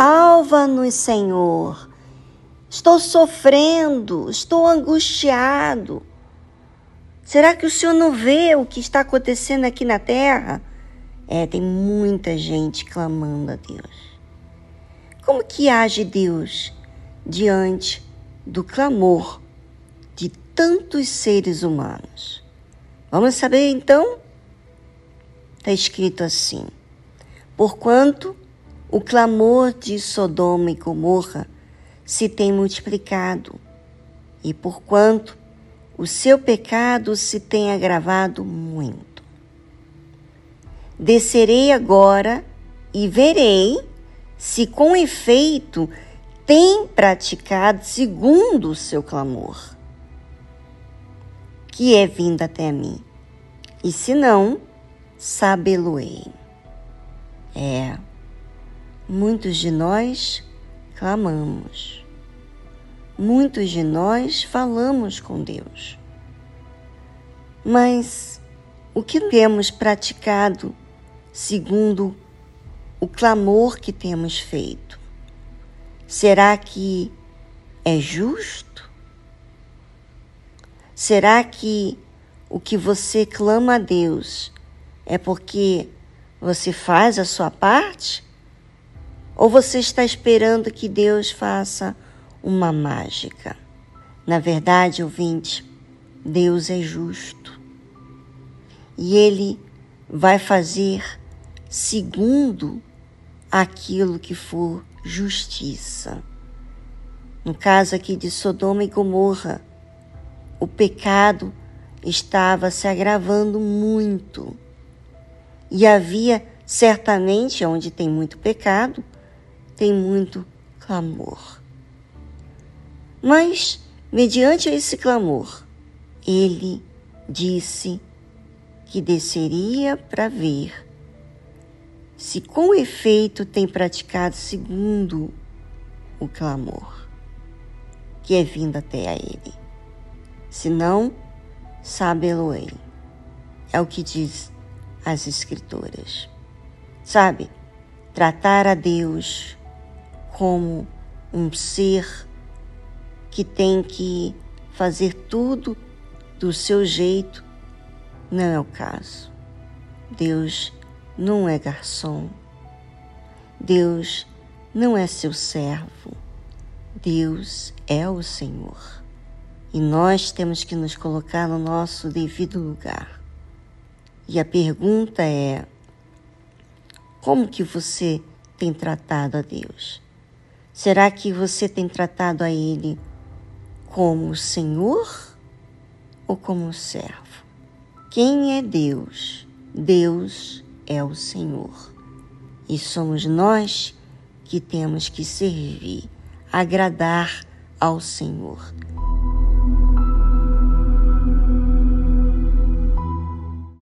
Salva-nos, Senhor. Estou sofrendo, estou angustiado. Será que o Senhor não vê o que está acontecendo aqui na terra? É, tem muita gente clamando a Deus. Como que age Deus diante do clamor de tantos seres humanos? Vamos saber então? Está escrito assim: Porquanto o clamor de Sodoma e Gomorra se tem multiplicado, e porquanto o seu pecado se tem agravado muito. Descerei agora e verei se com efeito tem praticado segundo o seu clamor, que é vindo até mim. E se não, sabê-lo-ei. É Muitos de nós clamamos. Muitos de nós falamos com Deus. Mas o que temos praticado segundo o clamor que temos feito? Será que é justo? Será que o que você clama a Deus é porque você faz a sua parte? Ou você está esperando que Deus faça uma mágica? Na verdade, ouvinte, Deus é justo. E Ele vai fazer segundo aquilo que for justiça. No caso aqui de Sodoma e Gomorra, o pecado estava se agravando muito. E havia certamente, onde tem muito pecado, tem muito clamor. Mas, mediante esse clamor, ele disse que desceria para ver se com efeito tem praticado segundo o clamor que é vindo até a ele. Se não, sabe-lo-ei. É o que diz as Escrituras. Sabe, tratar a Deus como um ser que tem que fazer tudo do seu jeito, não é o caso. Deus não é garçom. Deus não é seu servo. Deus é o Senhor. E nós temos que nos colocar no nosso devido lugar. E a pergunta é: como que você tem tratado a Deus? Será que você tem tratado a Ele como Senhor ou como servo? Quem é Deus? Deus é o Senhor. E somos nós que temos que servir, agradar ao Senhor.